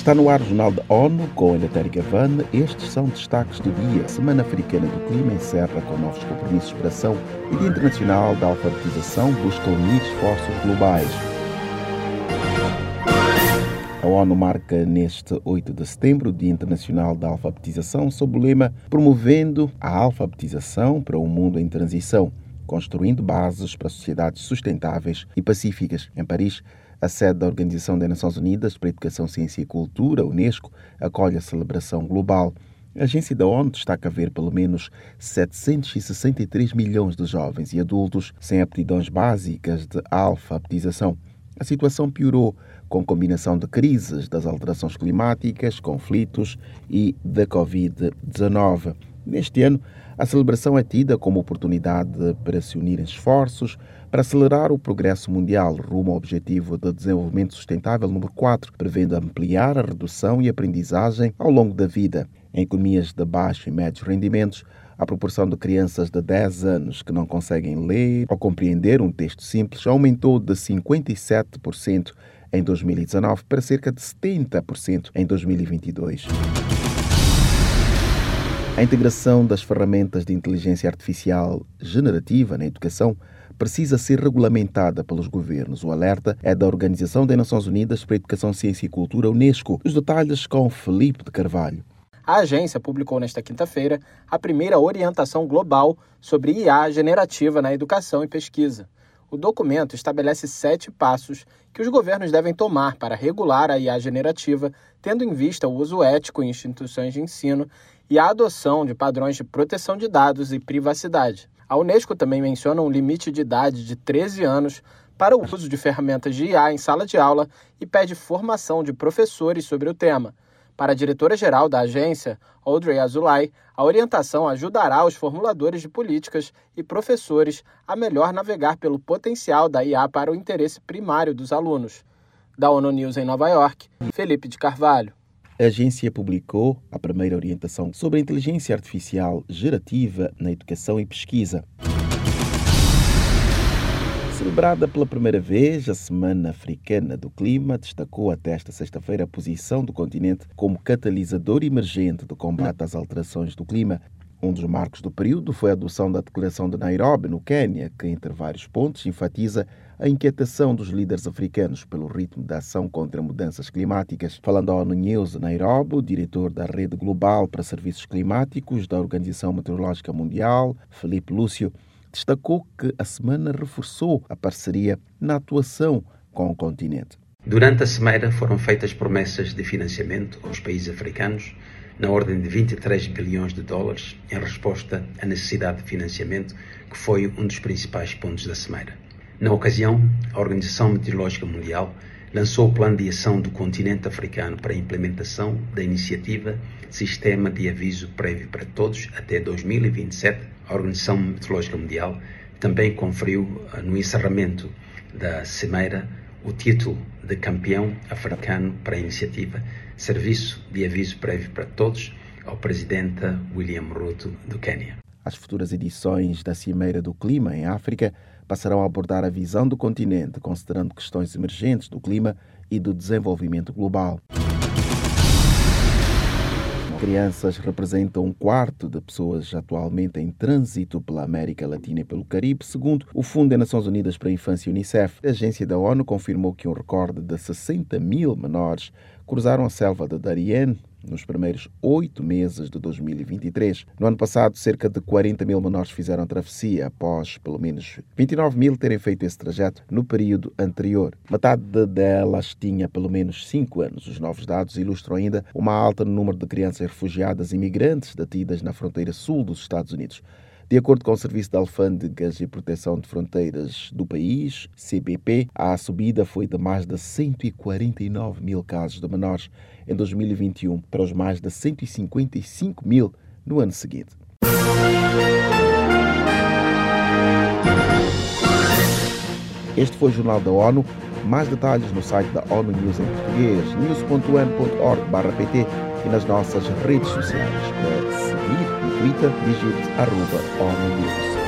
Está no ar o Jornal da ONU com Eleutério Gavane. Estes são destaques do dia. Semana Africana do Clima encerra com novos compromissos de ação e Dia Internacional da Alfabetização busca unir esforços globais. A ONU marca neste 8 de setembro o Dia Internacional da Alfabetização sob o lema Promovendo a Alfabetização para um Mundo em Transição, construindo bases para sociedades sustentáveis e pacíficas. Em Paris, a sede da Organização das Nações Unidas para Educação, Ciência e Cultura, Unesco, acolhe a celebração global. A agência da ONU destaca ver pelo menos 763 milhões de jovens e adultos sem aptidões básicas de alfabetização. A situação piorou com combinação de crises, das alterações climáticas, conflitos e da Covid-19. Neste ano, a celebração é tida como oportunidade para se unirem esforços para acelerar o progresso mundial rumo ao Objetivo de Desenvolvimento Sustentável número 4, prevendo ampliar a redução e aprendizagem ao longo da vida. Em economias de baixo e médios rendimentos, a proporção de crianças de 10 anos que não conseguem ler ou compreender um texto simples aumentou de 57% em 2019 para cerca de 70% em 2022. A integração das ferramentas de inteligência artificial generativa na educação precisa ser regulamentada pelos governos. O alerta é da Organização das Nações Unidas para a Educação, Ciência e Cultura, Unesco. Os detalhes com Felipe de Carvalho. A agência publicou nesta quinta-feira a primeira orientação global sobre IA generativa na educação e pesquisa. O documento estabelece sete passos que os governos devem tomar para regular a IA generativa, tendo em vista o uso ético em instituições de ensino e a adoção de padrões de proteção de dados e privacidade. A Unesco também menciona um limite de idade de 13 anos para o uso de ferramentas de IA em sala de aula e pede formação de professores sobre o tema. Para a diretora-geral da agência, Audrey Azoulay, a orientação ajudará os formuladores de políticas e professores a melhor navegar pelo potencial da IA para o interesse primário dos alunos. Da ONU News em Nova York, Felipe de Carvalho a agência publicou a primeira orientação sobre a inteligência artificial gerativa na educação e pesquisa. Celebrada pela primeira vez, a Semana Africana do Clima destacou até esta sexta-feira a posição do continente como catalisador emergente do combate às alterações do clima um dos marcos do período foi a adoção da Declaração de Nairobi, no Quênia, que, entre vários pontos, enfatiza a inquietação dos líderes africanos pelo ritmo da ação contra mudanças climáticas. Falando ao ONU News Nairobi, o diretor da Rede Global para Serviços Climáticos da Organização Meteorológica Mundial, Felipe Lúcio, destacou que a semana reforçou a parceria na atuação com o continente. Durante a semana foram feitas promessas de financiamento aos países africanos na ordem de 23 bilhões de dólares em resposta à necessidade de financiamento, que foi um dos principais pontos da Cimeira. Na ocasião, a Organização Meteorológica Mundial lançou o plano de ação do continente africano para a implementação da iniciativa Sistema de Aviso Prévio para Todos até 2027. A Organização Meteorológica Mundial também conferiu, eh, no encerramento da Cimeira, o título de campeão africano para a iniciativa Serviço de Aviso Prévio para Todos ao presidente William Ruto do Quênia. As futuras edições da Cimeira do Clima em África passarão a abordar a visão do continente, considerando questões emergentes do clima e do desenvolvimento global crianças representam um quarto de pessoas atualmente em trânsito pela América Latina e pelo Caribe, segundo o Fundo das Nações Unidas para a Infância Unicef. A agência da ONU confirmou que um recorde de 60 mil menores cruzaram a selva de Darien nos primeiros oito meses de 2023. No ano passado, cerca de 40 mil menores fizeram travessia, após pelo menos 29 mil terem feito esse trajeto no período anterior. Metade delas tinha pelo menos 5 anos. Os novos dados ilustram ainda uma alta no número de crianças refugiadas e imigrantes detidas na fronteira sul dos Estados Unidos. De acordo com o Serviço de Alfândegas e Proteção de Fronteiras do país, CBP, a subida foi de mais de 149 mil casos de menores em 2021 para os mais de 155 mil no ano seguinte. Este foi o Jornal da ONU. Mais detalhes no site da ONU News em português, news.un.org/pt e nas nossas redes sociais. Para seguir no Twitter, digite arroba ONU News.